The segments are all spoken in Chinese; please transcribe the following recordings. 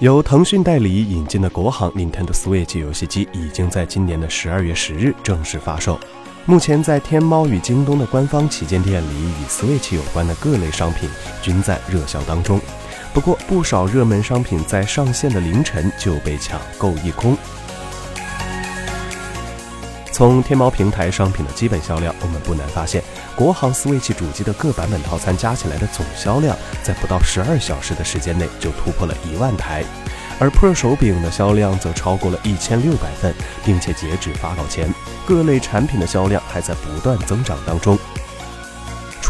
由腾讯代理引进的国行 Nintendo Switch 游戏机已经在今年的十二月十日正式发售。目前，在天猫与京东的官方旗舰店里，与 Switch 有关的各类商品均在热销当中。不过，不少热门商品在上线的凌晨就被抢购一空。从天猫平台商品的基本销量，我们不难发现，国行 Switch 主机的各版本套餐加起来的总销量，在不到十二小时的时间内就突破了一万台，而 Pro 手柄的销量则超过了一千六百份，并且截止发稿前，各类产品的销量还在不断增长当中。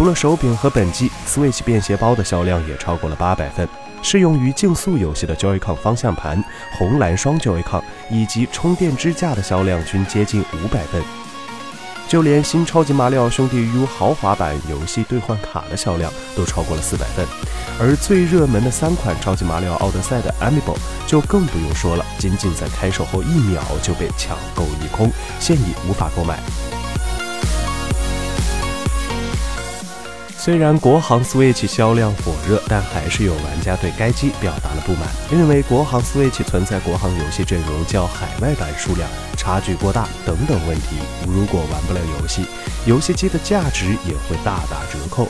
除了手柄和本机，Switch 便携包的销量也超过了八百份。适用于竞速游戏的 Joy-Con 方向盘、红蓝双 Joy-Con 以及充电支架的销量均接近五百份，就连新超级马里奥兄弟 U 豪华版游戏兑换卡的销量都超过了四百份，而最热门的三款超级马里奥奥德赛的 Amiibo 就更不用说了，仅仅在开售后一秒就被抢购一空，现已无法购买。虽然国行 Switch 销量火热，但还是有玩家对该机表达了不满，认为国行 Switch 存在国行游戏阵容较海外版数量差距过大等等问题。如果玩不了游戏，游戏机的价值也会大打折扣。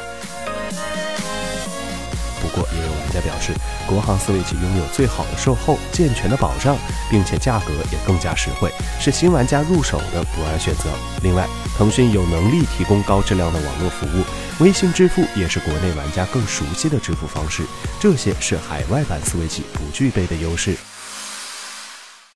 不过，也有玩家表示，国行 Switch 拥有最好的售后、健全的保障，并且价格也更加实惠，是新玩家入手的不二选择。另外，腾讯有能力提供高质量的网络服务。微信支付也是国内玩家更熟悉的支付方式，这些是海外版 Switch 不具备的优势。